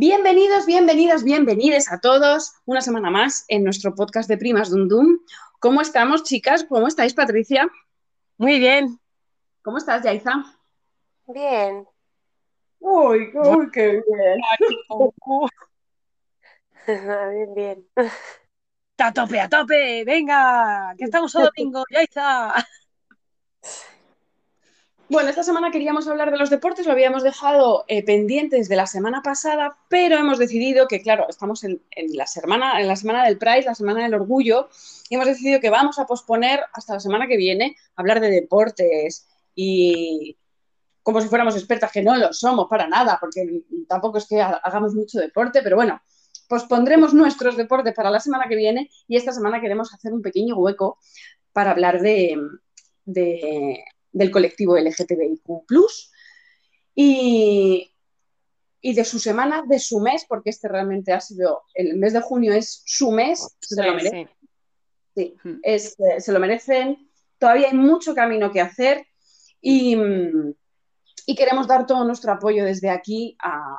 Bienvenidos, bienvenidas, bienvenides a todos una semana más en nuestro podcast de Primas Dum Dum. ¿Cómo estamos, chicas? ¿Cómo estáis, Patricia? Muy bien. ¿Cómo estás, Yaiza? Bien. Uy, uy qué bien. bien, bien. A tope, a tope, venga, que estamos a domingo, Yaiza. Bueno, esta semana queríamos hablar de los deportes, lo habíamos dejado eh, pendientes de la semana pasada, pero hemos decidido que, claro, estamos en, la semana, en la semana del Pride, la semana del orgullo, y hemos decidido que vamos a posponer hasta la semana que viene hablar de deportes. Y como si fuéramos expertas, que no lo somos para nada, porque tampoco es que hagamos mucho deporte, pero bueno, pospondremos nuestros deportes para la semana que viene y esta semana queremos hacer un pequeño hueco para hablar de del colectivo LGTBIQ y, y de su semana, de su mes, porque este realmente ha sido, el mes de junio es su mes, se lo merecen. Sí, hmm. eh, se lo merecen. Todavía hay mucho camino que hacer y, y queremos dar todo nuestro apoyo desde aquí a,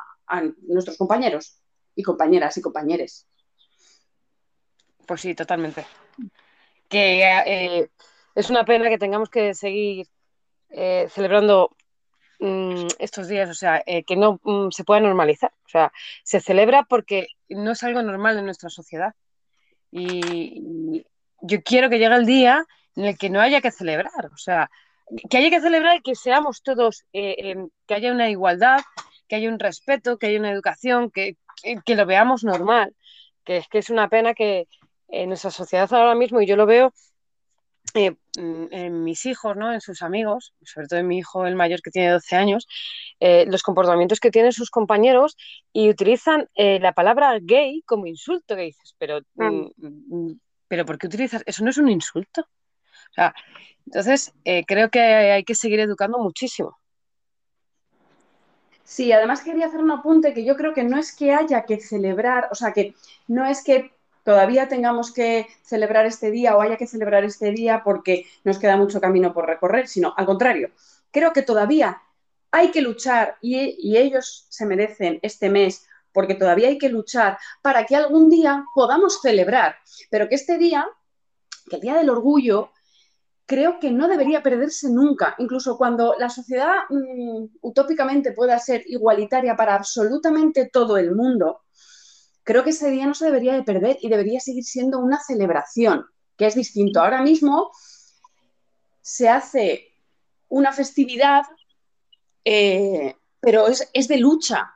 nuestros compañeros y compañeras y compañeros. Pues sí, totalmente. Que eh, es una pena que tengamos que seguir eh, celebrando mm, estos días, o sea, eh, que no mm, se pueda normalizar. O sea, se celebra porque no es algo normal en nuestra sociedad. Y, yo quiero que llegue el día en el que no haya que celebrar, o sea, que haya que celebrar que seamos todos, eh, que haya una igualdad, que haya un respeto, que haya una educación, que, que, lo veamos normal, que es que es una pena que en nuestra sociedad ahora mismo, y yo lo veo, en mis hijos, ¿no? en sus amigos, sobre todo en mi hijo el mayor que tiene 12 años, eh, los comportamientos que tienen sus compañeros y utilizan eh, la palabra gay como insulto, que dices, pero, mm, mm, pero ¿por qué utilizas? Eso no es un insulto. entonces, creo que hay que seguir educando muchísimo. Sí, además quería hacer un apunte que yo creo que no es que haya que celebrar, o sea, que no es que todavía tengamos que celebrar este día o haya que celebrar este día porque nos queda mucho camino por recorrer, sino al contrario, creo que todavía hay que luchar y, ellos se merecen este mes porque todavía hay que luchar para que algún día podamos celebrar, pero que este día, que el Día del Orgullo, creo que no debería perderse nunca, incluso cuando la sociedad mm, utópicamente pueda ser igualitaria para absolutamente todo el mundo, creo que ese día no se debería de perder y debería seguir siendo una celebración, que es distinto. Ahora mismo se hace una festividad, eh, pero es, de lucha.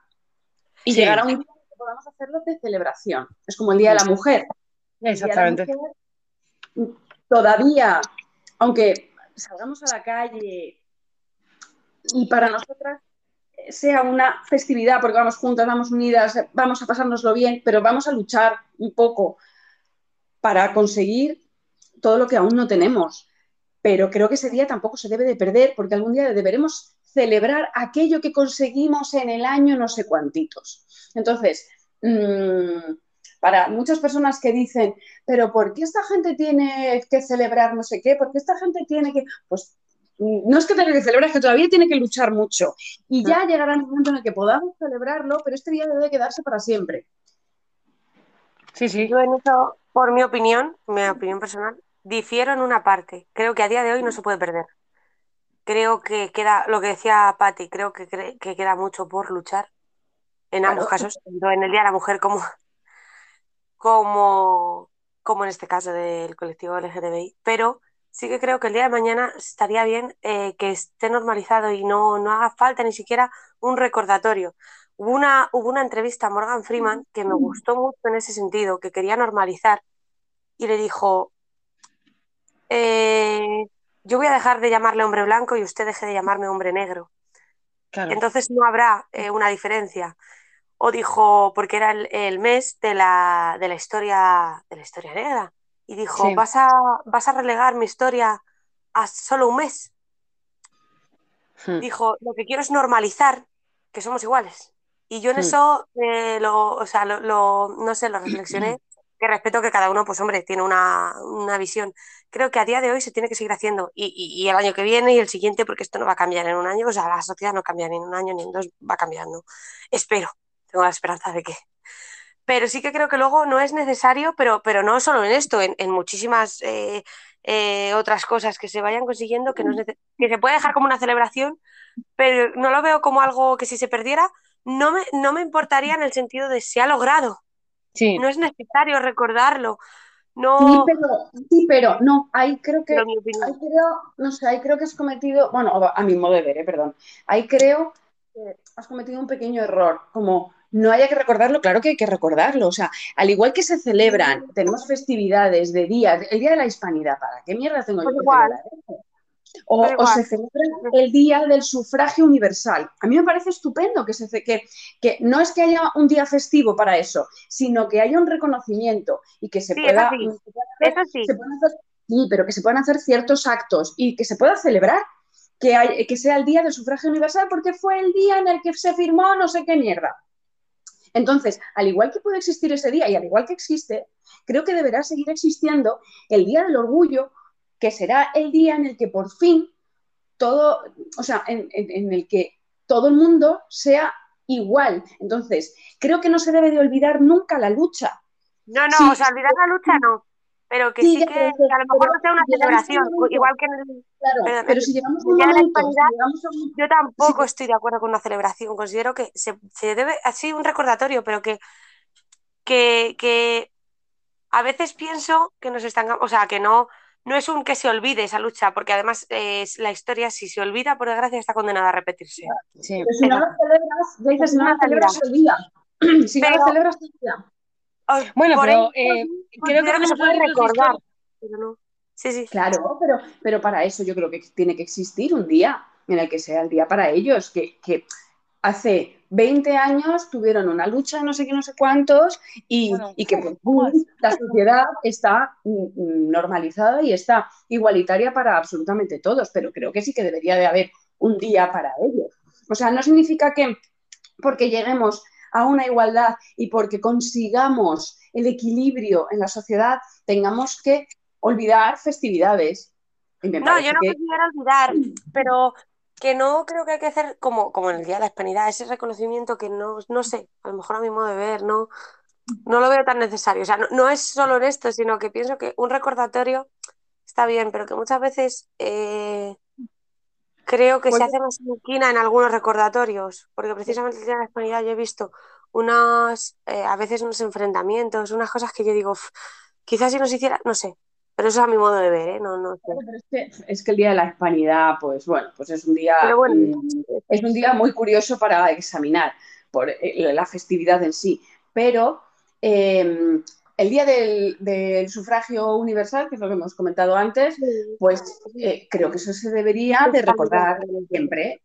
Y llegará un día que podamos hacerlo de celebración. Es como el Día de la Mujer. Exactamente. todavía, aunque salgamos a la calle y para nosotras sea una festividad, porque vamos juntas, vamos unidas, vamos a pasárnoslo bien, pero vamos a luchar un poco para conseguir todo lo que aún no tenemos. Pero creo que ese día tampoco se debe de perder, porque algún día deberemos celebrar aquello que conseguimos en el año no sé cuántitos. Entonces, mm, para muchas personas que dicen, pero ¿por qué esta gente tiene que celebrar no sé qué? ¿Por qué esta gente tiene que...? Pues no es que tenga que celebrar, es que todavía tiene que luchar mucho. Y ya llegará el momento en el que podamos celebrarlo, pero este día debe quedarse para siempre. Sí, sí. Yo en eso, por mi opinión, mi opinión personal, difiero en una parte. Creo que a día de hoy no se puede perder. Creo que queda, lo que decía Patti, creo que, que queda mucho por luchar en ambos casos, tanto en el Día de la Mujer como, como, como en este caso del colectivo LGTBI, pero sí que creo que el día de mañana estaría bien eh, que esté normalizado y no, no haga falta ni siquiera un recordatorio. Hubo una, hubo una entrevista a Morgan Freeman que me gustó mucho en ese sentido, que quería normalizar y le dijo, eh, yo voy a dejar de llamarle hombre blanco y usted deje de llamarme hombre negro. Entonces no habrá eh, una diferencia. O dijo, porque era el, el mes de la, de la, historia, de la historia negra y dijo, ¿Vas, a, ¿vas a relegar mi historia a solo un mes? Hmm. Dijo, lo que quiero es normalizar que somos iguales. Y yo en hmm. eso, eh, lo, o sea, lo, no sé, lo reflexioné, que respeto que cada uno, pues hombre, tiene una, una visión. Creo que a día de hoy se tiene que seguir haciendo y, y, el año que viene y el siguiente, porque esto no va a cambiar en un año, o sea, la sociedad no cambia ni en un año ni en dos, va cambiando. Espero. tengo la esperanza de que. Pero sí que creo que luego no es necesario, pero, pero no solo en esto, en, muchísimas eh, eh, otras cosas que se vayan consiguiendo, que, no que se puede dejar como una celebración, pero no lo veo como algo que si se perdiera, no me, no me importaría en el sentido de si ha logrado. Sí. No es necesario recordarlo. No... Sí, pero, sí, pero no, ahí creo que, ahí creo, no sé, ahí creo que has cometido, bueno, a mi modo de ver, eh, perdón, ahí creo que has cometido un pequeño error, como no haya que recordarlo, claro que hay que recordarlo, o sea, al igual que se celebran, tenemos festividades de días, el Día de la Hispanidad, ¿para qué mierda tengo yo pues que celebrar O, se celebra el Día del Sufragio Universal. A mí me parece estupendo que, se, que, que no es que haya un día festivo para eso, sino que haya un reconocimiento y que se pueda... sí. sí, pero que se puedan hacer ciertos actos y que se pueda celebrar que, que sea el Día del Sufragio Universal porque fue el día en el que se firmó no sé qué mierda. Entonces, al igual que puede existir ese día y al igual que existe, creo que deberá seguir existiendo el Día del Orgullo, que será el día en el que por fin todo, o sea, en, el que todo el mundo sea igual. Entonces, creo que no se debe de olvidar nunca la lucha. No, no, o sea, olvidar la lucha no, pero que sí, que, a lo mejor no sea una celebración, igual que en el, claro, pero, si llegamos a la hispanidad, yo tampoco estoy de acuerdo con una celebración, considero que se, se debe, así un recordatorio, pero que, que, que a veces pienso que nos están, o sea, que no, no es un que se olvide esa lucha, porque además eh, la historia, si se olvida, por desgracia, está condenada a repetirse. Sí. si no la celebras, ya dices, no la celebras, se olvida. Si no la celebras, se olvida. Bueno, pero eh, creo que no se puede recordar. Sí, sí. Claro, pero, pero para eso yo creo que tiene que existir un día en el que sea el día para ellos, que, que hace 20 años tuvieron una lucha, no sé qué, no sé cuántos, y, y que la sociedad está normalizada y está igualitaria para absolutamente todos, pero creo que sí que debería de haber un día para ellos. O sea, no significa que porque lleguemos a una igualdad y porque consigamos el equilibrio en la sociedad, tengamos que olvidar festividades. No, yo no quisiera olvidar, pero que no creo que hay que hacer como, como en el Día de la Hispanidad, ese reconocimiento que no, no sé, a lo mejor a mi modo de ver, no, no lo veo tan necesario. O sea, no, es solo en esto, sino que pienso que un recordatorio está bien, pero que muchas veces eh, creo que se pues hace más inquina en algunos recordatorios, porque precisamente el Día de la Hispanidad yo he visto unas, eh, a veces unos enfrentamientos, unas cosas que yo digo, quizás si nos hiciera, no sé, pero eso es a mi modo de ver, ¿eh? No, no es, que, el Día de la Hispanidad, pues bueno, pues es un día, mm, es un día muy curioso para examinar por eh, la festividad en sí, pero em, el día del, sufragio universal, que es lo que hemos comentado antes, pues eh, creo que eso se debería de recordar siempre.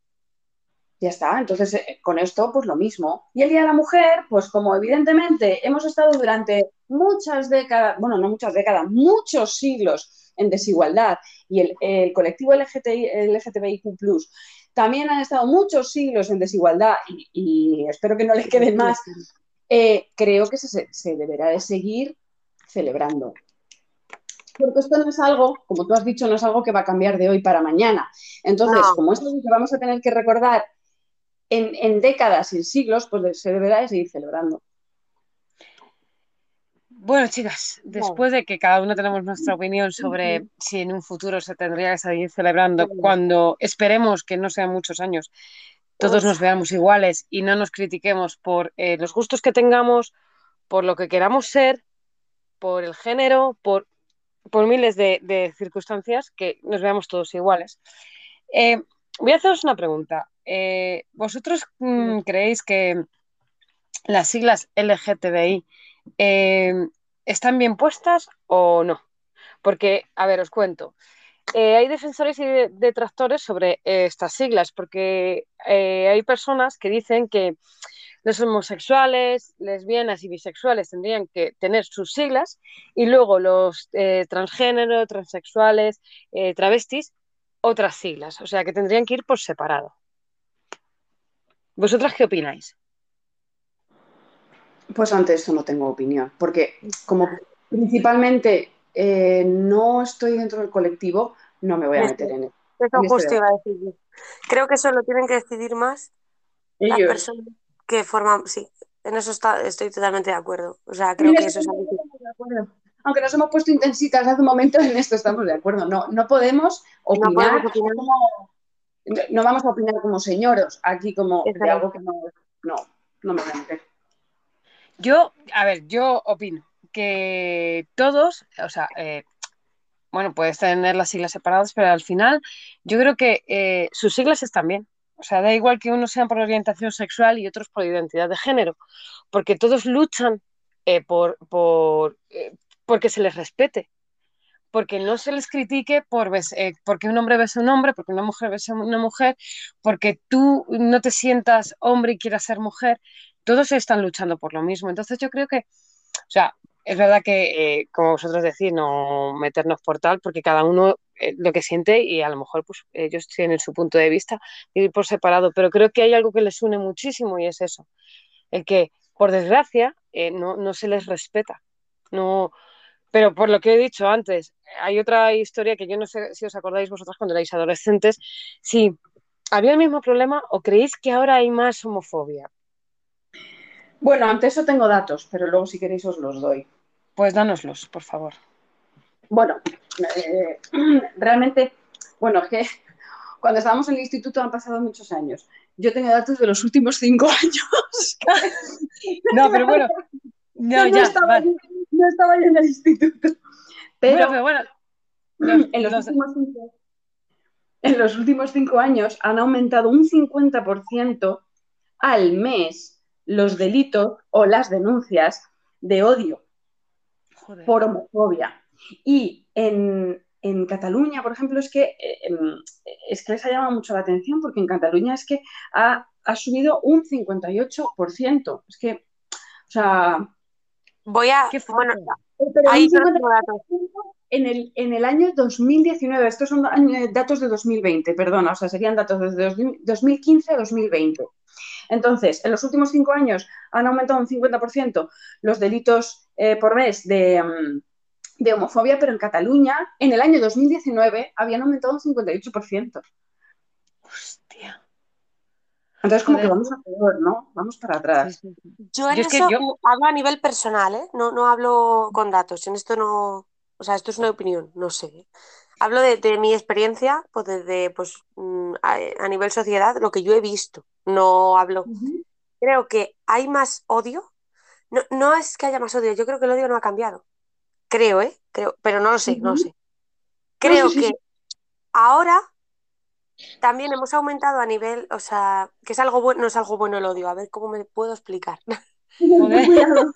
Ya está, entonces eh, con esto pues lo mismo. Y el Día de la Mujer, pues como evidentemente hemos estado durante muchas décadas, bueno, no muchas décadas, muchos siglos en desigualdad y el, colectivo LGTBI, LGTBIQ también han estado muchos siglos en desigualdad y, espero que no les queden más, eh, creo que se, deberá de seguir celebrando. Porque esto no es algo, como tú has dicho, no es algo que va a cambiar de hoy para mañana. Entonces, como esto es que vamos a tener que recordar en, en décadas, en siglos, pues se deberá de seguir celebrando. Bueno, chicas, después de que cada uno tenemos nuestra opinión sobre si en un futuro se tendría que seguir celebrando, cuando esperemos que no sean muchos años, todos nos veamos iguales y no nos critiquemos por eh, los gustos que tengamos, por lo que queramos ser, por el género, por, por miles de, circunstancias, que nos veamos todos iguales. Eh, voy a haceros una pregunta. Eh, ¿Vosotros mm, creéis que las siglas LGTBI ¿están bien puestas o no? Porque, a ver, os cuento. Eh, hay defensores y detractores sobre eh, estas siglas, porque hay personas que dicen que los homosexuales, lesbianas y bisexuales tendrían que tener sus siglas y luego los transgénero, transexuales, travestis, otras siglas. O sea, que tendrían que ir por separado. ¿Vosotras qué opináis? Pues ante eso no tengo opinión, porque como principalmente eh, no estoy dentro del colectivo, no me voy a meter en, eso. Eso justo iba a decir. Creo que eso lo tienen que decidir más las personas que forman, sí, en eso estoy totalmente de acuerdo. O sea, creo que eso es algo Aunque nos hemos puesto intensitas hace un momento, en esto estamos de acuerdo. No, no podemos opinar, no, vamos a opinar como señoros aquí como de algo que no, no, no me meter. Yo, a ver, yo opino que todos, o sea, eh, bueno, puedes tener las siglas separadas, pero al final yo creo que eh, sus siglas están bien. O sea, da igual que unos sean por orientación sexual y otros por identidad de género, porque todos luchan eh, por, por porque se les respete, porque no se les critique por porque un hombre besa a un hombre, porque una mujer besa a una mujer, porque tú no te sientas hombre y quieras ser mujer. Todos están luchando por lo mismo. Entonces yo creo que, o sea, es verdad que, eh, como vosotros decís, no meternos por tal, porque cada uno eh, lo que siente y a lo mejor pues ellos tienen su punto de vista y por separado, pero creo que hay algo que les une muchísimo y es eso, el que, por desgracia, eh, no, no, se les respeta. No, pero por lo que he dicho antes, hay otra historia que yo no sé si os acordáis vosotros cuando erais adolescentes, si había el mismo problema o creéis que ahora hay más homofobia. Bueno, ante eso tengo datos, pero luego si queréis os los doy. Pues dánoslos, por favor. Bueno, eh, realmente, bueno, es que cuando estábamos en el instituto han pasado muchos años. Yo tengo datos de los últimos cinco años. no, pero bueno, no, ya, estaba, yo en el instituto. Pero, bueno, en, los últimos cinco, en los últimos cinco años han aumentado un 50% al mes los delitos o las denuncias de odio por homofobia. Y en, Cataluña, por ejemplo, es que, em, es que les ha llamado mucho la atención porque en Cataluña es que ha, subido un 58%. Es que, o sea... Voy a... Bueno, en el, en el año 2019, estos son datos de 2020, perdona, o sea, serían datos desde 2015 a 2020. Entonces, en los últimos cinco años han aumentado un 50% los delitos eh, por mes mm, de, homofobia, pero en Cataluña, en el año 2019, habían aumentado un 58%. Hostia. Entonces, como que vamos a peor, ¿no? Vamos para atrás. Yo en eso hablo a nivel personal, ¿eh? No, no hablo con datos. En esto no. O sea, esto es una opinión, no sé. Hablo de, mi experiencia, pues desde pues, mm, a, nivel sociedad, lo que yo he visto. No hablo. Creo que hay más odio no, no es que haya más odio, yo creo que el odio no ha cambiado. Creo, ¿eh? Creo, pero no lo sé, no lo sé. Creo que ahora también hemos aumentado a nivel, o sea, que es algo bueno, no es algo bueno el odio. A ver cómo me puedo explicar. creo,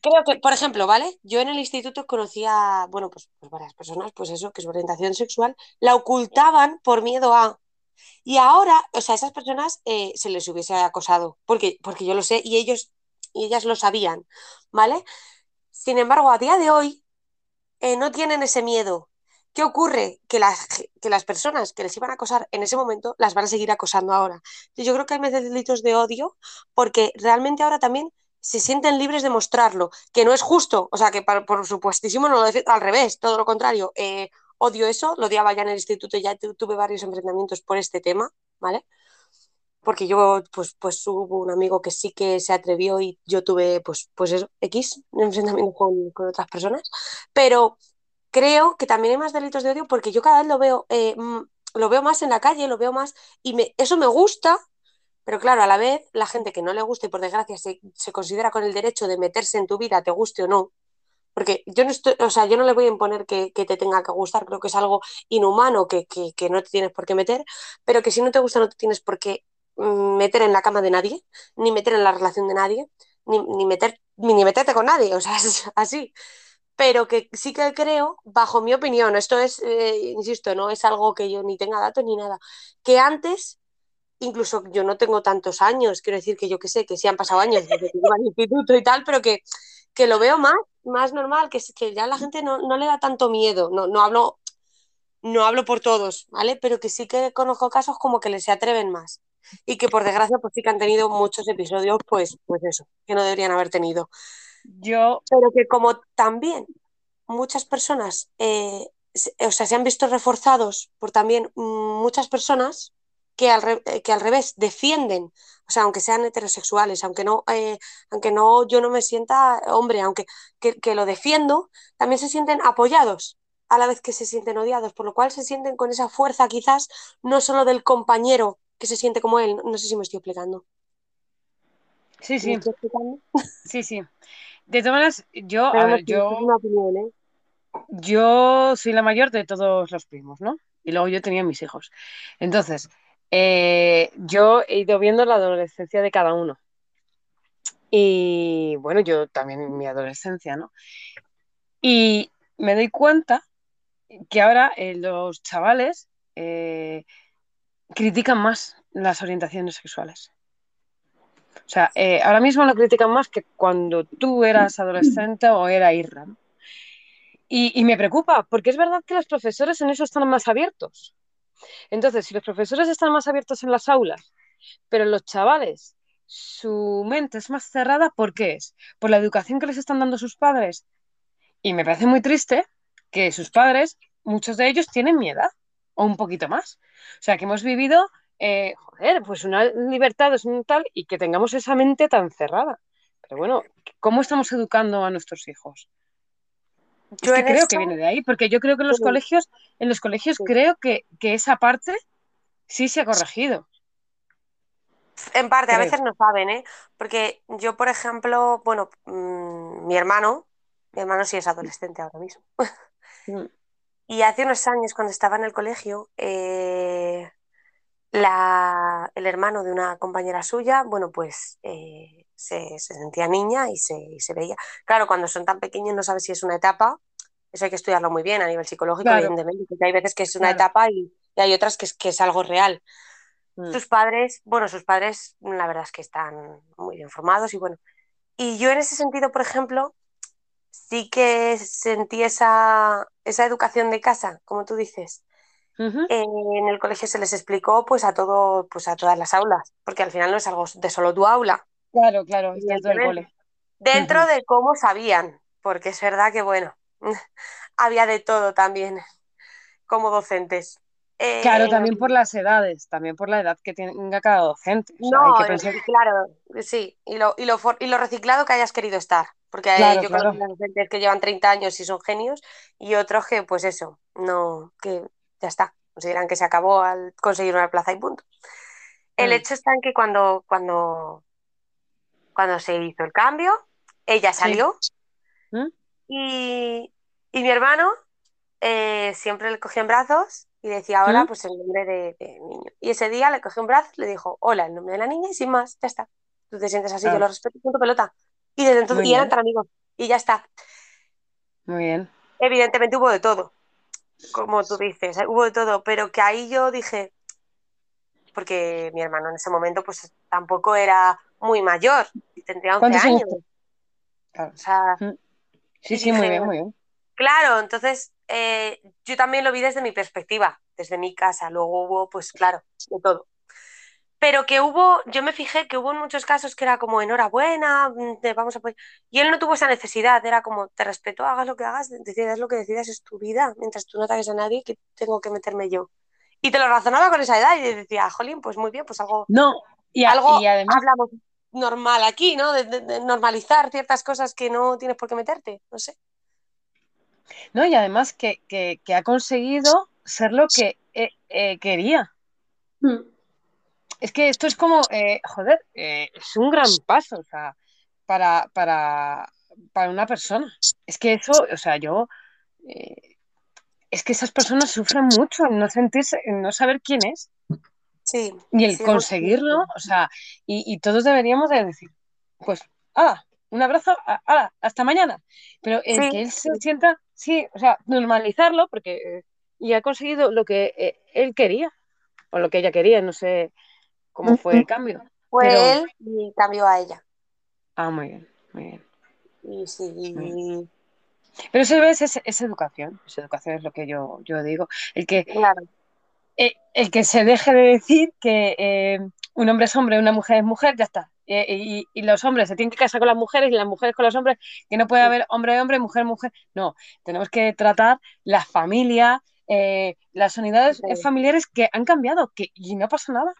creo que, por ejemplo, ¿vale? Yo en el instituto conocía, bueno, pues, pues, varias personas, pues eso, que su orientación sexual la ocultaban por miedo a y ahora, o sea, esas personas eh, se les hubiese acosado, porque, porque yo lo sé y ellos y ellas lo sabían, ¿vale? Sin embargo, a día de hoy eh, no tienen ese miedo. ¿Qué ocurre? Que las, que las personas que les iban a acosar en ese momento las van a seguir acosando ahora. Yo creo que hay más delitos de odio porque realmente ahora también se sienten libres de mostrarlo, que no es justo, o sea, que por supuestísimo no lo al revés, todo lo contrario. Eh, odio eso, lo odiaba ya en el instituto, ya tuve varios enfrentamientos por este tema, ¿vale? Porque yo, pues, pues hubo un amigo que sí que se atrevió y yo tuve, pues, pues eso, X, enfrentamiento con, con otras personas, pero creo que también hay más delitos de odio porque yo cada vez lo veo, eh, lo veo más en la calle, lo veo más, y me, eso me gusta, pero claro, a la vez, la gente que no le gusta y por desgracia se, se, considera con el derecho de meterse en tu vida, te guste o no, porque yo no estoy, o sea, yo no le voy a imponer que, te tenga que gustar, creo que es algo inhumano que, no te tienes por qué meter, pero que si no te gusta no te tienes por qué mm, meter en la cama de nadie, ni meter en la relación de nadie, ni, ni meter, ni meterte con nadie, o sea, es así. Pero que sí que creo, bajo mi opinión, esto es, eh, insisto, no es algo que yo ni tenga datos ni nada, que antes incluso yo no tengo tantos años, quiero decir que yo que sé, que sí han pasado años desde que iba al instituto y tal, pero que, que lo veo más más normal, que, que ya la gente no, le da tanto miedo. No, no, hablo, no hablo por todos, ¿vale? Pero que sí que conozco casos como que les se atreven más. Y que por desgracia, pues sí que han tenido muchos episodios, pues, pues eso, que no deberían haber tenido. Yo. Pero que como también muchas personas, eh, o sea, se han visto reforzados por también muchas personas, que al, que al revés defienden, o sea, aunque sean heterosexuales, aunque no, eh, aunque no yo no me sienta hombre, aunque que, que lo defiendo, también se sienten apoyados a la vez que se sienten odiados, por lo cual se sienten con esa fuerza quizás no solo del compañero que se siente como él, no sé si me estoy explicando. Sí, sí. Sí, sí. De todas maneras, yo, a ver, yo, ¿eh? yo soy la mayor de todos los primos, ¿no? Y luego yo tenía mis hijos. Entonces, eh, yo he ido viendo la adolescencia de cada uno. Y bueno, yo también mi adolescencia, ¿no? Y me doy cuenta que ahora eh, los chavales critican más las orientaciones sexuales. O sea, eh, ahora mismo lo critican más que cuando tú eras adolescente o era Irra. Y, me preocupa, porque es verdad que los profesores en eso están más abiertos. Entonces, si los profesores están más abiertos en las aulas, pero los chavales, su mente es más cerrada, ¿por qué es? Por la educación que les están dando sus padres. Y me parece muy triste que sus padres, muchos de ellos, tienen miedo, o un poquito más. O sea, que hemos vivido eh, joder, pues una libertad es un tal y que tengamos esa mente tan cerrada. Pero bueno, ¿cómo estamos educando a nuestros hijos? Yo creo que viene de ahí, porque yo creo que en los colegios, en los colegios creo que, esa parte sí se ha corregido. En parte, a veces no saben, ¿eh? Porque yo, por ejemplo, bueno, mm, mi hermano, mi hermano sí es adolescente ahora mismo. Mm. y hace unos años, cuando estaba en el colegio, eh, el hermano de una compañera suya, bueno, pues eh, se, sentía niña y se, veía. Claro, cuando son tan pequeños no sabes si es una etapa, eso hay que estudiarlo muy bien a nivel psicológico, evidentemente, porque hay veces que es una etapa y, hay otras que es, que es algo real. Mm. Sus padres, bueno, sus padres la verdad es que están muy bien formados y bueno. Y yo en ese sentido, por ejemplo, sí que sentí esa, esa educación de casa, como tú dices, en el colegio se les explicó pues a todo, pues a todas las aulas, porque al final no es algo de solo tu aula. Claro, claro, dentro del cole. Dentro de cómo sabían, porque es verdad que bueno, había de todo también como docentes. Claro, también por las edades, también por la edad que tenga cada docente. no, claro, sí, y lo, y, lo, y lo reciclado que hayas querido estar, porque hay, yo conozco docentes que llevan 30 años y son genios, y otros que, pues eso, no, que ya está, consideran que se acabó al conseguir una plaza y punto. El mm. hecho está en que cuando, cuando, cuando se hizo el cambio, ella salió ¿Mm? y, mi hermano eh, siempre le cogió en brazos y decía hola, ¿Mm? pues el nombre de, niño. Y ese día le cogió en brazos, le dijo hola, el nombre de la niña y sin más, ya está. Tú te sientes así, yo lo respeto, punto pelota. Y desde entonces, y eran tan amigos, y ya está. Muy bien. Evidentemente hubo de todo como tú dices, hubo de todo, pero que ahí yo dije, porque mi hermano en ese momento pues tampoco era muy mayor, tendría 11 años. sí, sí, muy bien, muy bien. Claro, entonces eh, yo también lo vi desde mi perspectiva, desde mi casa, luego hubo pues claro, de todo pero que hubo, yo me fijé que hubo en muchos casos que era como enhorabuena, mm, te vamos a apoyar. Y él no tuvo esa necesidad, era como te respeto, hagas lo que hagas, decidas lo que decidas, es tu vida, mientras tú no ataques a nadie, que tengo que meterme yo. Y te lo razonaba con esa edad y decía, jolín, pues muy bien, pues algo, no, y, algo y además... hablamos normal aquí, ¿no? De, normalizar ciertas cosas que no tienes por qué meterte, no sé. No, y además que, ha conseguido ser lo que eh, eh, quería. Hmm es que esto es como, eh, joder, eh, es un gran paso, o sea, para, para, para, una persona. Es que eso, o sea, yo, eh, es que esas personas sufren mucho en no sentirse, en no saber quién es. Sí. Y el conseguirlo, o sea, y, todos deberíamos de decir, pues, ¡hala! Un abrazo, ¡hala! Hasta mañana. Pero el que él se sienta, sí, o sea, normalizarlo, porque y ha conseguido lo que él quería, o lo que ella quería, no sé cómo fue el cambio. Fue él y cambió a ella. Ah, muy bien, muy bien. Y sí. Pero eso es, es, educación, es educación es lo que yo, yo digo. El que, eh, el, que se deje de decir que eh, un hombre es hombre, una mujer es mujer, ya está. Eh, y, los hombres se tienen que casar con las mujeres y las mujeres con los hombres, que no puede haber hombre hombre, mujer mujer. No, tenemos que tratar la familia, eh, las unidades familiares que han cambiado que, y no pasa nada.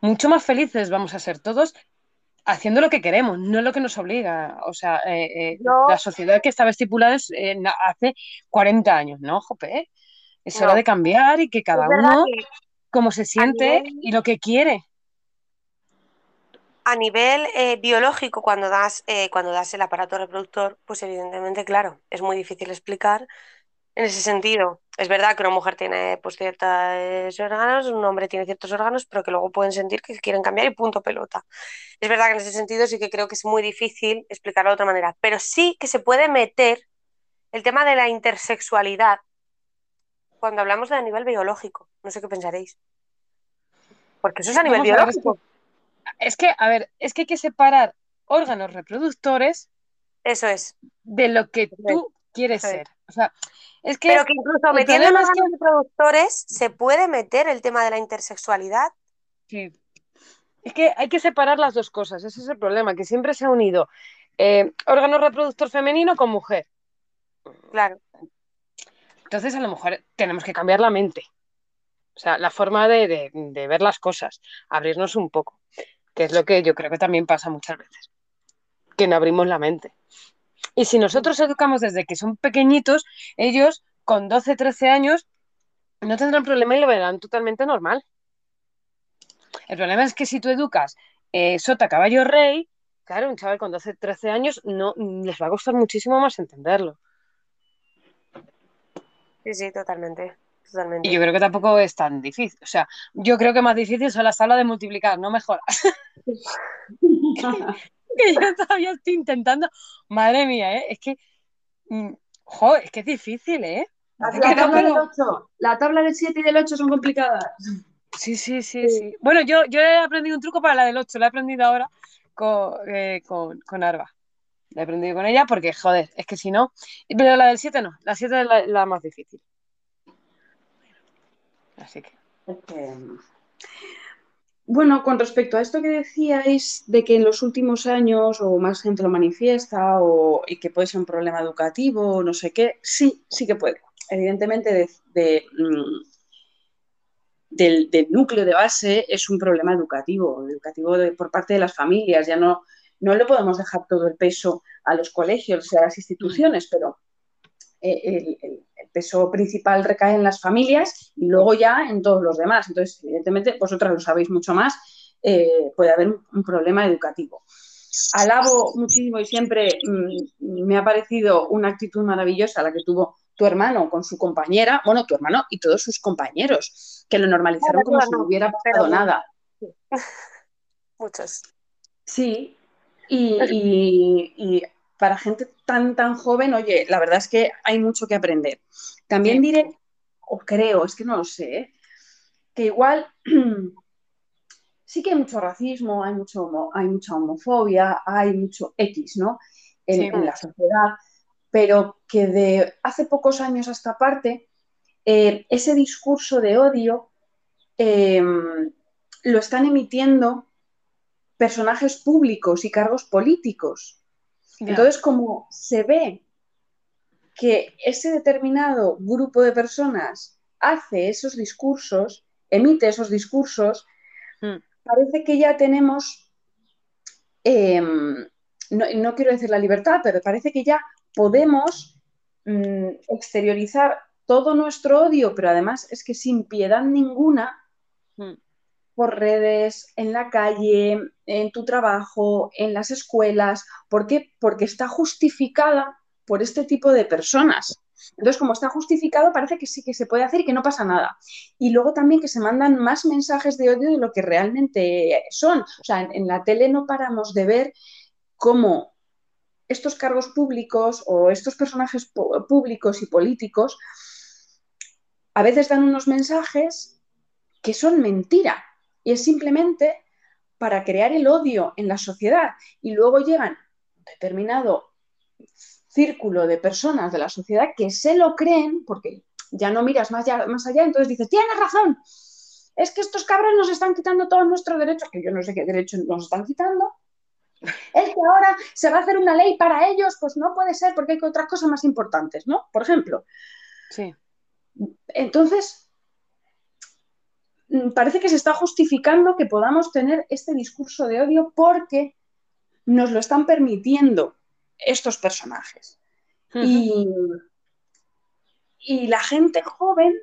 Mucho más felices vamos a ser todos haciendo lo que queremos, no lo que nos obliga. O sea, eh, eh, la sociedad que estaba estipulada es, hace 40 años, ¿no? Jope, es hora de cambiar y que cada uno, como se siente y lo que quiere a nivel eh, biológico, cuando das, eh, cuando das el aparato reproductor, pues evidentemente, claro, es muy difícil explicar en ese sentido. Es verdad que una mujer tiene pues, ciertos órganos, un hombre tiene ciertos órganos, pero que luego pueden sentir que quieren cambiar y punto pelota. Es verdad que en ese sentido sí que creo que es muy difícil explicarlo de otra manera, pero sí que se puede meter el tema de la intersexualidad cuando hablamos de a nivel biológico. No sé qué pensaréis. Porque eso es a nivel biológico es que, a ver, es que hay que separar órganos reproductores. Eso es. De lo que tú quieres ser. O sea, es que. Pero que incluso metiendo órganos reproductores se puede meter el tema de la intersexualidad. Sí. Es que hay que separar las dos cosas. Ese es el problema, que siempre se ha unido eh, órgano reproductor femenino con mujer. Claro. Entonces, a lo mejor tenemos que cambiar la mente. O sea, la forma de ver las cosas, abrirnos un poco que es lo que yo creo que también pasa muchas veces, que no abrimos la mente. Y si nosotros educamos desde que son pequeñitos, ellos con 12, 13 años no tendrán problema y lo verán totalmente normal. El problema es que si tú educas eh, sota, caballo, rey, claro, un chaval con 12, 13 años no les va a costar muchísimo más entenderlo. Sí, sí, totalmente. Y yo creo que tampoco es tan difícil. O sea, yo creo que más difícil son las tablas de multiplicar, no mejoras. que yo todavía estoy intentando. Madre mía, ¿eh? es que. Mm, jo, es que es difícil, ¿eh? La, tabla del 8, la tabla del 7 y del 8 son complicadas. Sí, sí, sí, sí. Bueno, yo, yo he aprendido un truco para la del 8, la he aprendido ahora con, eh, con, con Arba. La he aprendido con ella porque, joder, es que si no. Pero la del 7 no, la 7 es la más difícil. Así que. Bueno, con respecto a esto que decíais de que en los últimos años o más gente lo manifiesta o, y que puede ser un problema educativo no sé qué, sí, sí que puede. Evidentemente mm, del, núcleo de base es un problema educativo, educativo por parte de las familias. Ya no, no le podemos dejar todo el peso a los colegios y a las instituciones, pero eh, el, peso principal recae en las familias y luego ya en todos los demás. Entonces, evidentemente, vosotras lo sabéis mucho más, eh, puede haber un, problema educativo. Alabo muchísimo y siempre mm, me ha parecido una actitud maravillosa la que tuvo tu hermano con su compañera, bueno, tu hermano y todos sus compañeros, que lo normalizaron como si no hubiera pasado nada. Muchos. Sí, y para gente tan, tan joven, oye, la verdad es que hay mucho que aprender. También diré, o creo, es que no lo sé, ¿eh? que igual sí que hay mucho racismo, hay, mucho, hay mucha homofobia, hay mucho X, ¿no? En, la sociedad, pero que de hace pocos años a esta parte, eh, ese discurso de odio em, lo están emitiendo personajes públicos y cargos políticos. Entonces, como se ve que ese determinado grupo de personas hace esos discursos, emite esos discursos, hmm. parece que ya tenemos, em, no, quiero decir la libertad, pero parece que ya podemos mm, exteriorizar todo nuestro odio, pero además es que sin piedad ninguna, hmm por redes, en la calle, en tu trabajo, en las escuelas. ¿Por qué? Porque está justificada por este tipo de personas. Entonces, como está justificado, parece que sí que se puede hacer y que no pasa nada. Y luego también que se mandan más mensajes de odio de lo que realmente son. O sea, en, la tele no paramos de ver cómo estos cargos públicos o estos personajes públicos y políticos a veces dan unos mensajes que son mentira y es simplemente para crear el odio en la sociedad y luego llegan determinado círculo de personas de la sociedad que se lo creen porque ya no miras más allá, más allá entonces dices, tienes razón, es que estos cabros nos están quitando todos nuestros derechos, que yo no sé qué derechos nos están quitando, es que ahora se va a hacer una ley para ellos, pues no puede ser porque hay otras cosas más importantes, ¿no? Por ejemplo. Sí. Entonces, parece que se está justificando que podamos tener este discurso de odio porque nos lo están permitiendo estos personajes. y, y, la gente joven,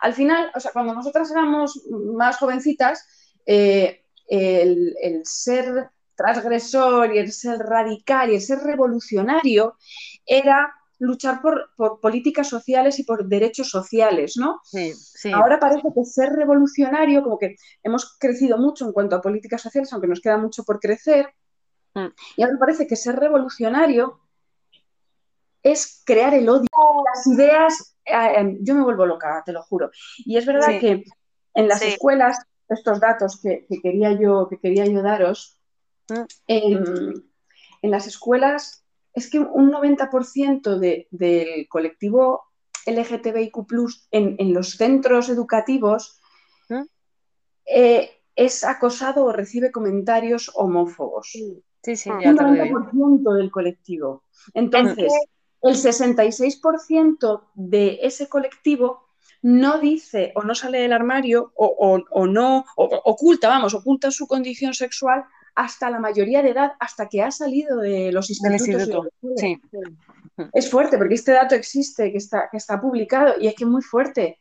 al final, o sea, cuando nosotras éramos más jovencitas, eh, el, ser transgresor y el ser radical y el ser revolucionario era luchar por, políticas sociales y por derechos sociales, ¿no? Ahora parece que ser revolucionario, como que hemos crecido mucho en cuanto a políticas sociales, aunque nos queda mucho por crecer, mm. y ahora parece que ser revolucionario es crear el odio. Las ideas, eh, em, yo me vuelvo loca, te lo juro. Y es verdad que en las escuelas, estos datos que, quería, yo, que quería yo daros, mm. em, en las escuelas es que un 90% del colectivo LGTBIQ en, en los centros educativos ¿Mm? eh, es acosado o recibe comentarios homófobos. Sí, sí, ya Un 90% del colectivo. Entonces, el 66% de ese colectivo no dice o no sale del armario o, no oculta, vamos, oculta su condición sexual hasta la mayoría de edad, hasta que ha salido de los institutos. Sí. Es fuerte, porque este dato existe, que está, que está publicado, y es que es muy fuerte.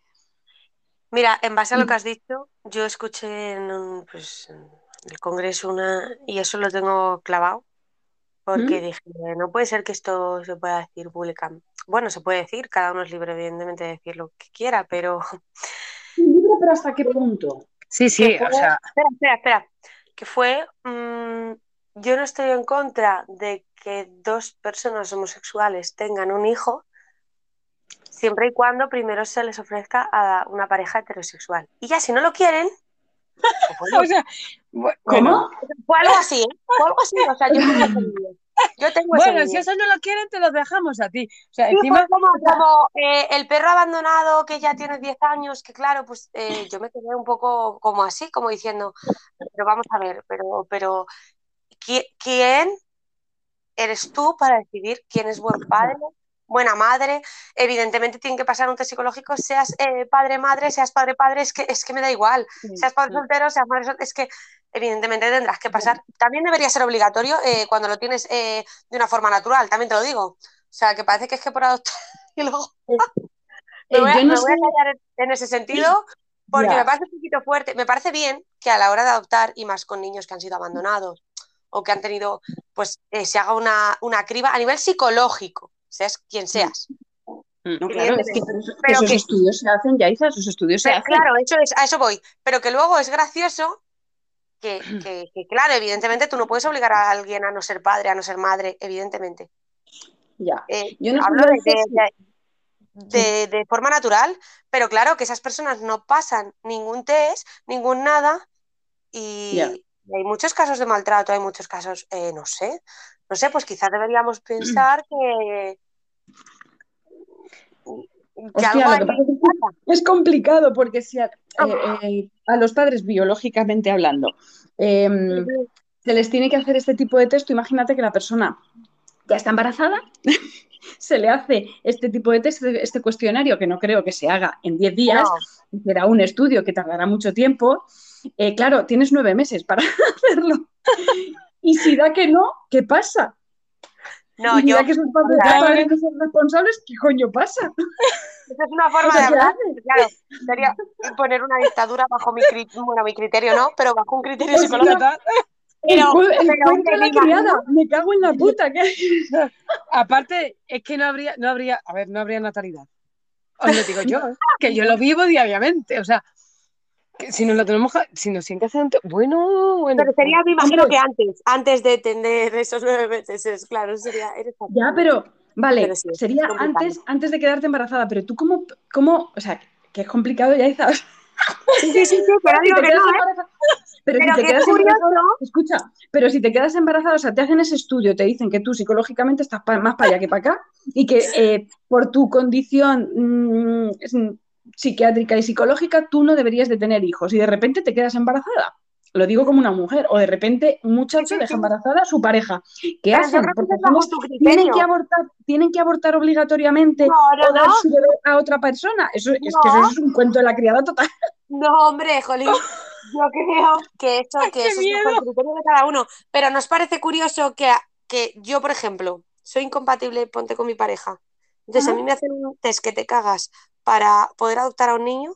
Mira, en base a lo que has dicho, yo escuché en, pues, el Congreso una, y eso lo tengo clavado, porque ¿Mm? dije, no puede ser que esto se pueda decir públicamente. Bueno, se puede decir, cada uno es libre, evidentemente, de decir lo que quiera, pero... Libre, pero ¿hasta qué punto? Sí, sí, o sea... Espera, espera, espera que fue, mm, yo no estoy en contra de que dos personas homosexuales tengan un hijo, siempre y cuando primero se les ofrezca a una pareja heterosexual. Y ya si no lo quieren... Pues o sea, ¿Cómo? Fue algo así, ¿eh? fue algo así, o sea, yo bueno, si eso no lo quieren, te lo dejamos a ti. O sea, como, como eh, el perro abandonado que ya tiene 10 años, que claro, pues eh, yo me quedé un poco como así, como diciendo, pero vamos a ver, pero, pero ¿quién eres tú para decidir quién es buen padre? buena madre, evidentemente tiene que pasar un test psicológico, seas eh, padre, madre, seas padre, padre, es que, es que me da igual, seas padre soltero, seas madre soltero, es que evidentemente tendrás que pasar. También debería ser obligatorio eh, cuando lo tienes eh, de una forma natural, también te lo digo. O sea, que parece que es que por adoptar y luego... me voy, a, callar en ese sentido porque me parece un poquito fuerte. Me parece bien que a la hora de adoptar, y más con niños que han sido abandonados o que han tenido, pues se haga una, una criba a nivel psicológico seas quien seas. Mm, claro, es que, esos estudios se hacen, ya esos estudios se hacen. Claro, eso es, a eso voy. Pero que luego es gracioso que, claro, evidentemente tú no puedes obligar a alguien a no ser padre, a no ser madre, evidentemente. Ya. Eh, Yo no hablo de, de, forma natural, pero claro que esas personas no pasan ningún test, ningún nada, y, hay muchos casos de maltrato, hay muchos casos, eh, no sé, no sé, pues quizás deberíamos pensar que, es complicado porque si a, eh, eh, los padres biológicamente hablando em, se les tiene que hacer este tipo de texto, imagínate que la persona ya está embarazada, se le hace este tipo de test, este cuestionario que no creo que se haga en 10 días, será un estudio que tardará mucho tiempo. Eh, claro, tienes nueve meses para hacerlo. Y si da que no, ¿qué pasa? No, yo. que son padres, que son responsables, ¿qué coño pasa? Esa es una forma de hablar. Claro, sería poner una dictadura bajo mi criterio, bueno, mi criterio no, pero bajo un criterio psicológico. Pero, la criada, me cago en la puta. Aparte, es que no habría, no habría, a ver, no habría natalidad. Os lo digo yo, ¿eh? que yo lo vivo diariamente. O sea, si nos lo tenemos, si nos siente antes, bueno, bueno. Pero sería, me imagino que antes, antes de tener esos nueve meses, claro, sería. ya, pero, vale, sería antes, antes de quedarte embarazada, pero tú, ¿cómo, cómo, o sea, que es complicado ya, ¿sabes? Sí, sí, sí, pero digo que no, ¿eh? Pero, si te quedas embarazada, escucha, pero si te quedas embarazada, o sea, te hacen ese estudio, te dicen que tú psicológicamente estás más para allá que para acá y que eh, por tu condición mm, psiquiátrica y psicológica, tú no deberías de tener hijos y de repente te quedas embarazada. lo digo como una mujer, o de repente un muchacho deja embarazada a su pareja. ¿Qué hacen? Porque tienen que abortar, tienen que abortar obligatoriamente o dar su bebé a otra persona. Eso, es que eso es un cuento de la criada total. No, hombre, Jolín. Yo creo que eso, que es el criterio de cada uno. Pero nos parece curioso que, que yo, por ejemplo, soy incompatible, ponte con mi pareja. Entonces, a mí me hacen un test que te cagas para poder adoptar a un niño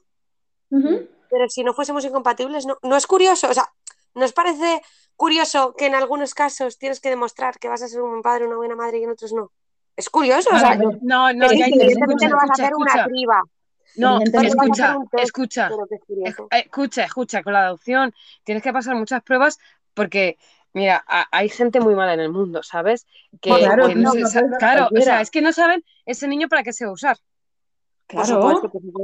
pero si no fuésemos incompatibles, no, no es curioso, o sea, ¿nos parece curioso que en algunos casos tienes que demostrar que vas a ser un buen padre, una buena madre y en otros no? Es curioso, o sea, no, no, no, ya, escucha, no vas a hacer una criba. No, escucha, escucha, escucha, escucha, con la adopción tienes que pasar muchas pruebas porque, mira, hay gente muy mala en el mundo, ¿sabes? Que, claro, claro o sea, es que no saben ese niño para qué se va a usar. Claro.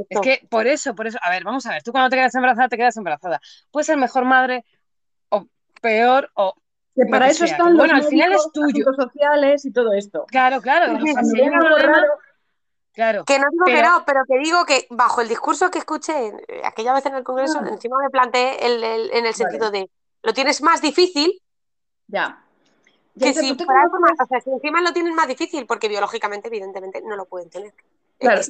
Es que por eso, por eso, a ver, vamos a ver, tú cuando te quedas embarazada, te quedas embarazada. Puedes ser mejor madre o peor o que para eso están los bueno, al final es tuyo. sociales y todo esto. Claro, claro. claro. Que no digo que no, pero que digo que bajo el discurso que escuché eh, aquella vez en el Congreso, encima me planteé el, en el sentido de lo tienes más difícil. Ya. Que si, o sea, si encima lo tienes más difícil, porque biológicamente, evidentemente, no lo pueden tener. Claro,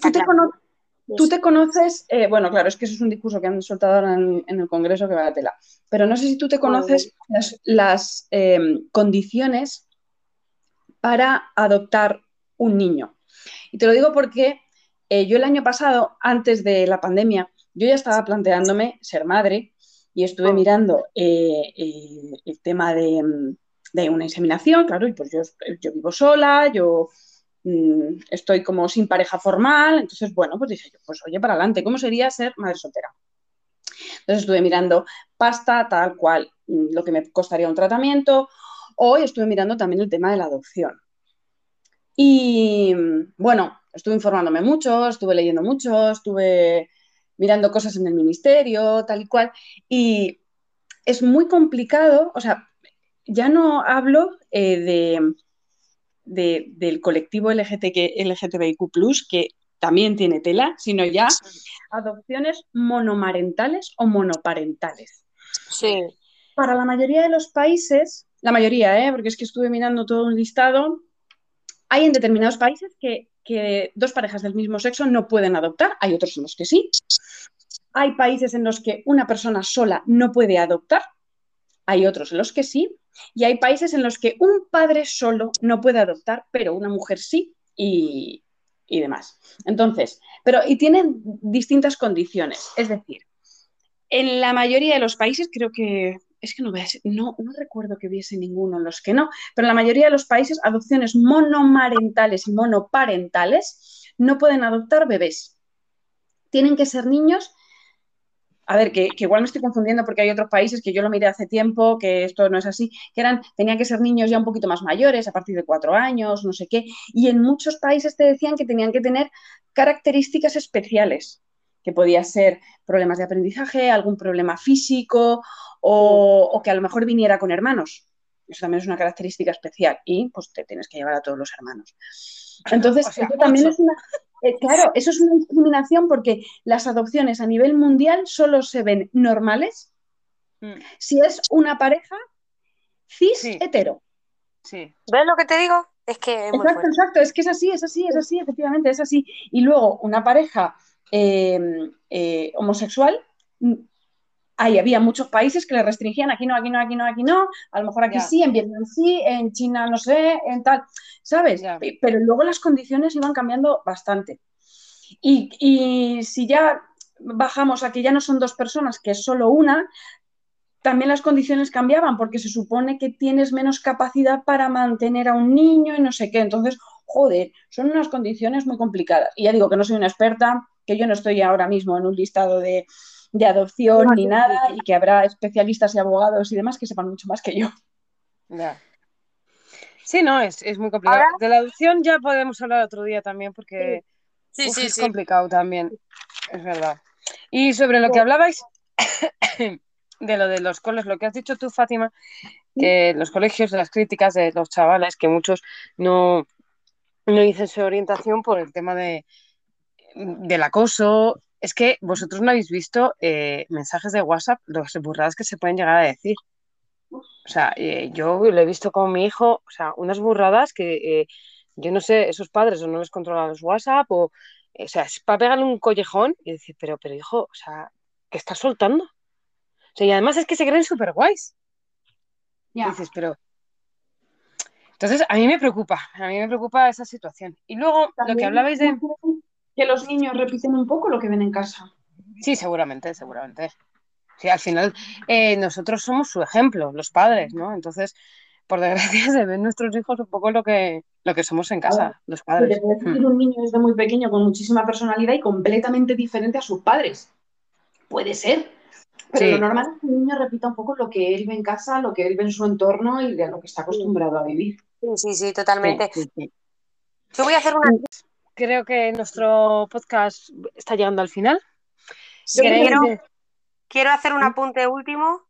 tú te, conoces, eh, bueno, claro, es que eso es un discurso que han soltado ahora en, el Congreso que va a tela, pero no sé si tú te conoces las, em, condiciones para adoptar un niño. Y te lo digo porque eh, yo el año pasado, antes de la pandemia, yo ya estaba planteándome ser madre y estuve oh. mirando eh, el tema de, de, una inseminación, claro, y pues yo, yo vivo sola, yo Mm, estoy como sin pareja formal, entonces, bueno, pues dije yo, pues oye, para adelante, ¿cómo sería ser madre soltera? Entonces estuve mirando pasta, tal cual, mm, lo que me costaría un tratamiento. Hoy estuve mirando también el tema de la adopción. Y bueno, estuve informándome mucho, estuve leyendo mucho, estuve mirando cosas en el ministerio, tal y cual. Y es muy complicado, o sea, ya no hablo eh, de del colectivo LGTBIQ, que también tiene tela, sino ya adopciones monomarentales o monoparentales. Sí. Para la mayoría de los países, la mayoría, ¿eh? porque es que estuve mirando todo un listado, hay en determinados países que, que dos parejas del mismo sexo no pueden adoptar, hay otros en los que sí. Hay países en los que una persona sola no puede adoptar, hay otros en los que sí, y hay países en los que un padre solo no puede adoptar, pero una mujer sí y, demás. Entonces, pero y tienen distintas condiciones. Es decir, en la mayoría de los países creo que es que no, no, no, recuerdo que hubiese ninguno en los que no, pero en la mayoría de los países adopciones monomarentales y monoparentales no pueden adoptar bebés. Tienen que ser niños a ver, que, igual me estoy confundiendo porque hay otros países que yo lo miré hace tiempo, que esto no es así, que eran, tenían que ser niños ya un poquito más mayores, a partir de cuatro años, no sé qué, y en muchos países te decían que tenían que tener características especiales, que podía ser problemas de aprendizaje, algún problema físico o, o que a lo mejor viniera con hermanos. Eso también es una característica especial y pues te tienes que llevar a todos los hermanos. Entonces, eso también es una, eh, claro, eso es una discriminación porque las adopciones a nivel mundial solo se ven normales mm. si es una pareja cis hetero. Sí. ¿Ves lo que te digo? Es que exacto, exacto, es que es así, es así, es así, efectivamente, es así. Y luego una pareja em, eh, homosexual ahí había muchos países que le restringían, aquí no, aquí no, aquí no, aquí no, a lo mejor aquí sí, en Vietnam sí, en China no sé, en tal, ¿sabes? Pero luego las condiciones iban cambiando bastante. Y, si ya bajamos a que ya no son dos personas, que es solo una, también las condiciones cambiaban porque se supone que tienes menos capacidad para mantener a un niño y no sé qué. Entonces, joder, son unas condiciones muy complicadas. Y ya digo que no soy una experta, que yo no estoy ahora mismo en un listado de, de adopción ni nada y que habrá especialistas y abogados y demás que sepan mucho más que yo. Sí, no, es, muy complicado. De la adopción ya podemos hablar otro día también porque sí. es complicado también, es verdad. Y sobre lo que hablabais de lo de los colegios, lo que has dicho tú, Fátima, que los colegios, las críticas de los chavales, que muchos no, no dicen su orientación por el tema de, del acoso es que vosotros no habéis visto eh, mensajes de WhatsApp, las burradas que se pueden llegar a decir. O sea, eh, yo lo he visto con mi hijo, o sea, unas burradas que eh, yo no sé, esos padres o no les controlan los WhatsApp o, o sea, es para pegarle un collejón y decir, pero, pero hijo, o sea, ¿qué estás soltando? O sea, y además es que se creen súper guays. Ya. dices, pero... Entonces, a mí me preocupa, a mí me preocupa esa situación. Y luego, lo que hablabais de... Que los niños repiten un poco lo que ven en casa. Sí, seguramente, seguramente. Sí, al final eh, nosotros somos su ejemplo, los padres, ¿no? Entonces, por desgracia, se ven nuestros hijos un poco lo que, lo que somos en casa, los padres. Puede mm. un niño desde muy pequeño con muchísima personalidad y completamente diferente a sus padres. Puede ser. Pero lo normal es que el niño repita un poco lo que él ve en casa, lo que él ve en su entorno y de lo que está acostumbrado a vivir. Sí, sí, sí, totalmente. Yo voy a hacer una. Creo que nuestro podcast está llegando al final. Quiero, hacer un apunte último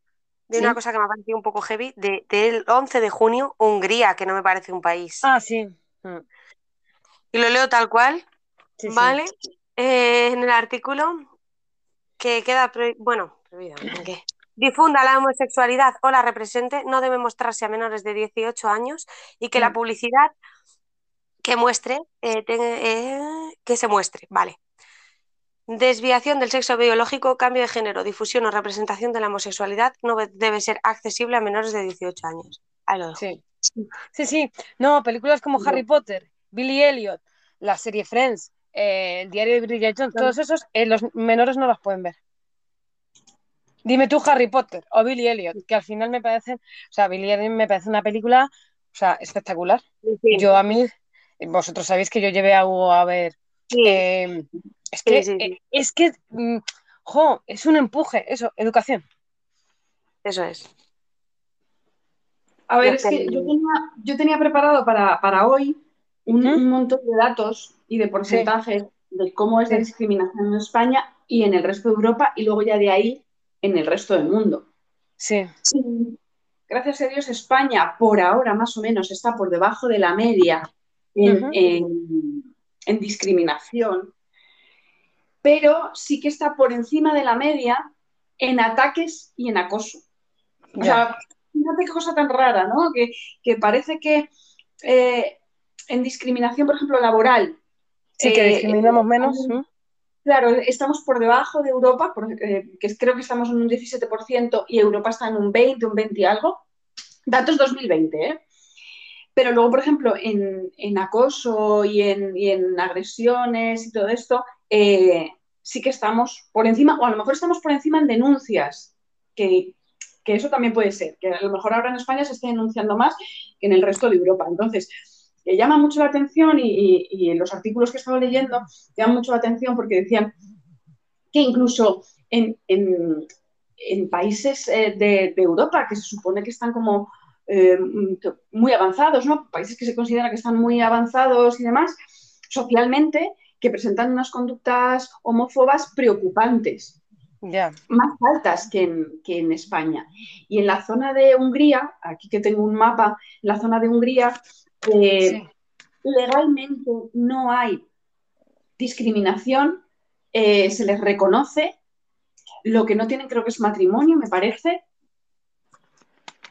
de una cosa que me ha parecido un poco heavy, de, del 11 de junio, Hungría, que no me parece un país. Ah, sí. Mm. Y lo leo tal cual, ¿vale? Eh, en el artículo que queda, bueno, que difunda la homosexualidad o la represente no debe mostrarse a menores de 18 años y que la mm. publicidad que muestre, eh, eh, que se muestre, vale. Desviación del sexo biológico, cambio de género, difusión o representación de la homosexualidad no debe ser accesible a menores de 18 años. Ahí lo Sí. sí, sí. No, películas como Harry Potter, Billy Elliot, la serie Friends, eh, el diario de Bridget Jones, todos esos, eh, los menores no los pueden ver. Dime tú Harry Potter o Billy Elliot, que al final me parecen, o sea, Billy Elliot me parece una película, o sea, espectacular. Yo a mí, vosotros sabéis que yo llevé a Hugo a ver eh, es que, es que, mm, jo, es un empuje, eso, educación. Eso es. A ver, es que yo tenía, preparado para, hoy un, montón de datos y de porcentajes de cómo es la discriminación en España y en el resto de Europa y luego ya de ahí en el resto del mundo. Sí. Gracias a Dios, España por ahora más o menos está por debajo de la media en, en discriminación, pero sí que está por encima de la media en ataques y en acoso. O sea, fíjate qué cosa tan rara, ¿no? Que, parece que eh, en discriminación, por ejemplo, laboral. Sí, que eh, discriminamos menos. Claro, estamos por debajo de Europa, eh, que creo que estamos en un 17% y Europa está en un 20, un 20 y algo. Datos 2020, ¿eh? Pero luego, por ejemplo, en, acoso y en, agresiones y todo esto, eh, sí que estamos por encima, o a lo mejor estamos por encima en denuncias, que, eso también puede ser, que a lo mejor ahora en España se esté denunciando más que en el resto de Europa. Entonces, llama mucho la atención y, en los artículos que he estado leyendo llama mucho la atención porque decían que incluso en, países eh, de, Europa que se supone que están como eh, muy avanzados, ¿no? Países que se consideran que están muy avanzados y demás, socialmente, que presentan unas conductas homófobas preocupantes. Más altas que en, España. Y en la zona de Hungría, aquí que tengo un mapa, en la zona de Hungría, eh, legalmente no hay discriminación, eh, se les reconoce. Lo que no tienen creo que es matrimonio, me parece,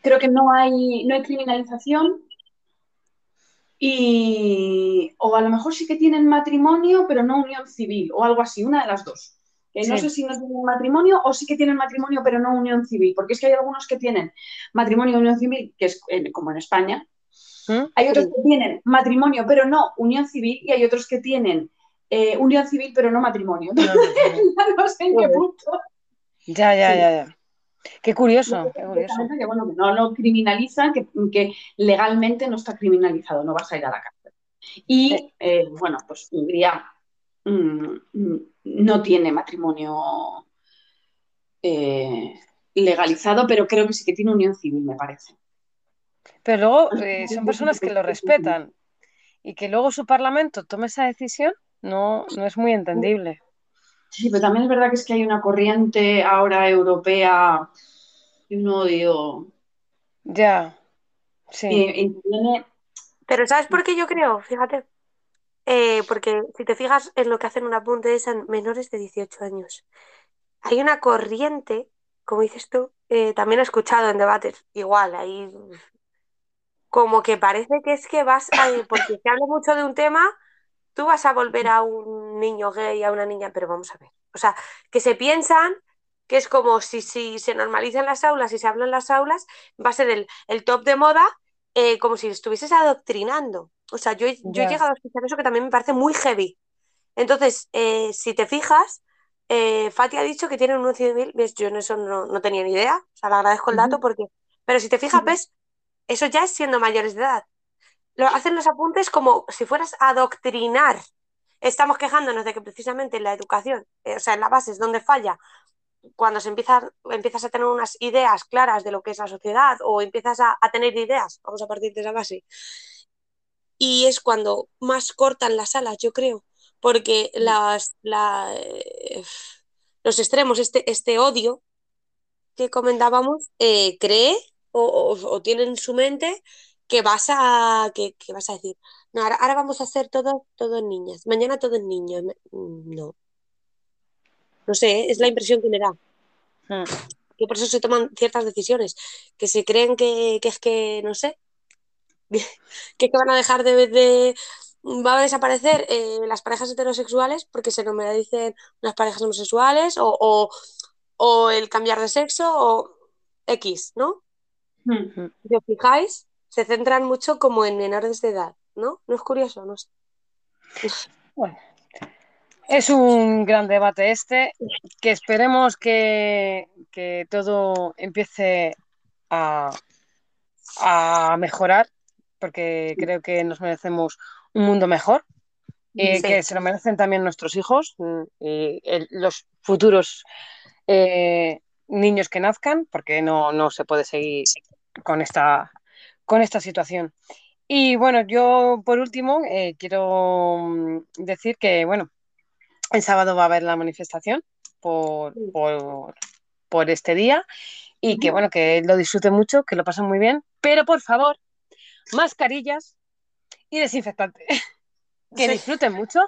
Creo que no hay, no hay criminalización y, o a lo mejor sí que tienen matrimonio, pero no unión civil, o algo así, una de las dos. Que no sé si no tienen matrimonio o sí que tienen matrimonio, pero no unión civil, porque es que hay algunos que tienen matrimonio y unión civil, que es como en España. ¿Mm? Hay otros que tienen matrimonio, pero no unión civil, y hay otros que tienen eh, unión civil, pero no matrimonio. No, sé en qué punto. Ya, ya, ya, ya. Qué curioso, qué curioso. Que, bueno, no lo criminalizan, que, legalmente no está criminalizado, no vas a ir a la cárcel. Y eh, bueno, pues Hungría mm, mm, no tiene matrimonio eh, legalizado, pero creo que sí que tiene unión civil, me parece. Pero luego eh, son personas que lo respetan y que luego su parlamento tome esa decisión, no, no es muy entendible. Sí, pero también es verdad que es que hay una corriente ahora europea y un odio. Ya, sí. Pero ¿sabes por qué yo creo? Fíjate. eh, porque si te fijas en lo que hacen un apunte es a menores de 18 años. Hay una corriente, como dices tú, eh, también he escuchado en debates, igual, ahí como que parece que es que vas a, porque se habla mucho de un tema, tú vas a volver a un niño gay, a una niña, pero vamos a ver. O sea, que se piensan que es como si, si se normalizan las aulas y se hablan las aulas, va a ser el, el top de moda, eh, como si estuvieses adoctrinando. O sea, yo, yo he llegado a escuchar eso que también me parece muy heavy. Entonces, eh, si te fijas, eh, Fati ha dicho que tienen un civil, ves, yo en eso no, no, tenía ni idea, o sea, le agradezco el dato porque, pero si te fijas, ves, eso ya es siendo mayores de edad. Lo hacen los apuntes como si fueras a adoctrinar. Estamos quejándonos de que precisamente en la educación, o sea, en la base es donde falla, cuando se empieza, empiezas a tener unas ideas claras de lo que es la sociedad o empiezas a, tener ideas, vamos a partir de esa base, y es cuando más cortan las alas, yo creo, porque mm. las, eh, los extremos, este, este odio que comentábamos, eh, cree o, tiene en su mente que vas a, que, vas a decir, no, ahora, vamos a hacer todo, todo niñas, mañana todo niños. No, no sé, es la impresión que me da. Hmm. Que por eso se toman ciertas decisiones, que se creen que, es que, no sé, que, que van a dejar de, de va a desaparecer eh, las parejas heterosexuales porque se dicen unas parejas homosexuales o, o, el cambiar de sexo o X, ¿no? Hmm. Si os fijáis, se centran mucho como en menores de edad, ¿no? ¿No es curioso? No sé. Bueno, es un gran debate este, que esperemos que, todo empiece a, mejorar, porque creo que nos merecemos un mundo mejor, eh, que se lo merecen también nuestros hijos y los futuros eh, niños que nazcan, porque no, no se puede seguir con esta, con esta situación. Y bueno, yo por último eh, quiero mm, decir que, bueno, el sábado va a haber la manifestación por, por, este día y que bueno, que lo disfrute mucho, que lo pasen muy bien, pero por favor, mascarillas y desinfectante. que disfruten mucho,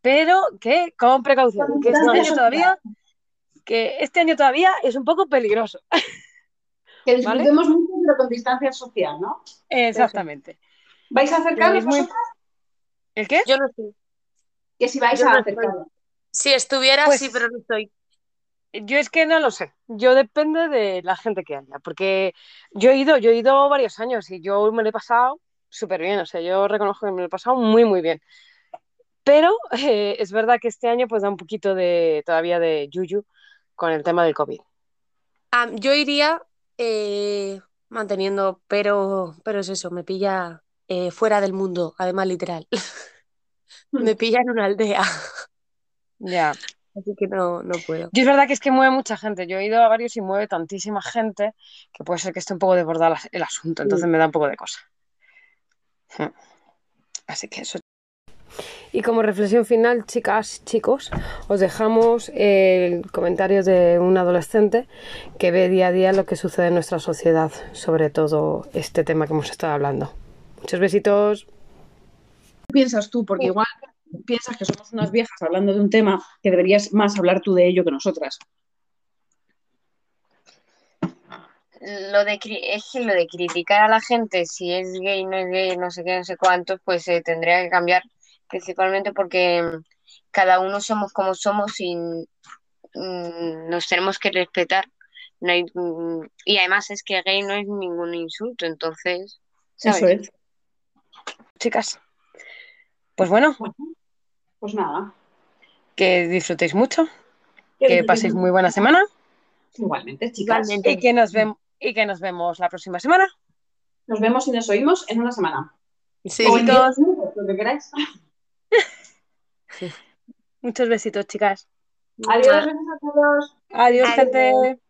pero que con precaución, que este año todavía, que este año todavía es un poco peligroso. Que disfrutemos mucho, pero con distancia social, ¿no? Exactamente. ¿Vais a acercaros muy... ¿El qué? Yo no sé. Que si vais a acercaros. Si estuviera, pues sí, pero no estoy. Yo es que no lo sé. Yo depende de la gente que haya. Porque yo he ido, yo he ido varios años y yo me lo he pasado súper bien. O sea, yo reconozco que me lo he pasado muy, muy bien. Pero eh, es verdad que este año pues da un poquito de todavía de yuyu con el tema del COVID. yo iría eh, manteniendo, pero, pero es eso, me pilla eh, fuera del mundo, además literal. me pilla en una aldea. Ya. Así que no, no puedo. Yo es verdad que es que mueve mucha gente. Yo he ido a varios y mueve tantísima gente que puede ser que esté un poco desbordado el asunto. Entonces me da un poco de cosa. Hmm. Así que eso. Y como reflexión final, chicas, chicos, os dejamos el comentario de un adolescente que ve día a día lo que sucede en nuestra sociedad sobre todo este tema que hemos estado hablando. Muchos besitos. ¿Qué piensas tú? Porque igual piensas que somos unas viejas hablando de un tema que deberías más hablar tú de ello que nosotras. Lo de, es lo de criticar a la gente, si es gay, no es gay, no sé qué, no sé cuántos, pues se tendría que cambiar principalmente porque cada uno somos como somos y mm, nos tenemos que respetar. No hay, mm, y además es que gay no es ningún insulto, entonces. Eso es. Chicas, pues bueno, pues nada. Que disfrutéis mucho. Que, paséis muy buena semana. Igualmente, chicas. Y, que nos y que nos vemos la próxima semana. Nos vemos y nos oímos en una semana. Sí, todos. lo que queráis. Muchos besitos, chicas. Adiós, besos a todos. Adiós, gente.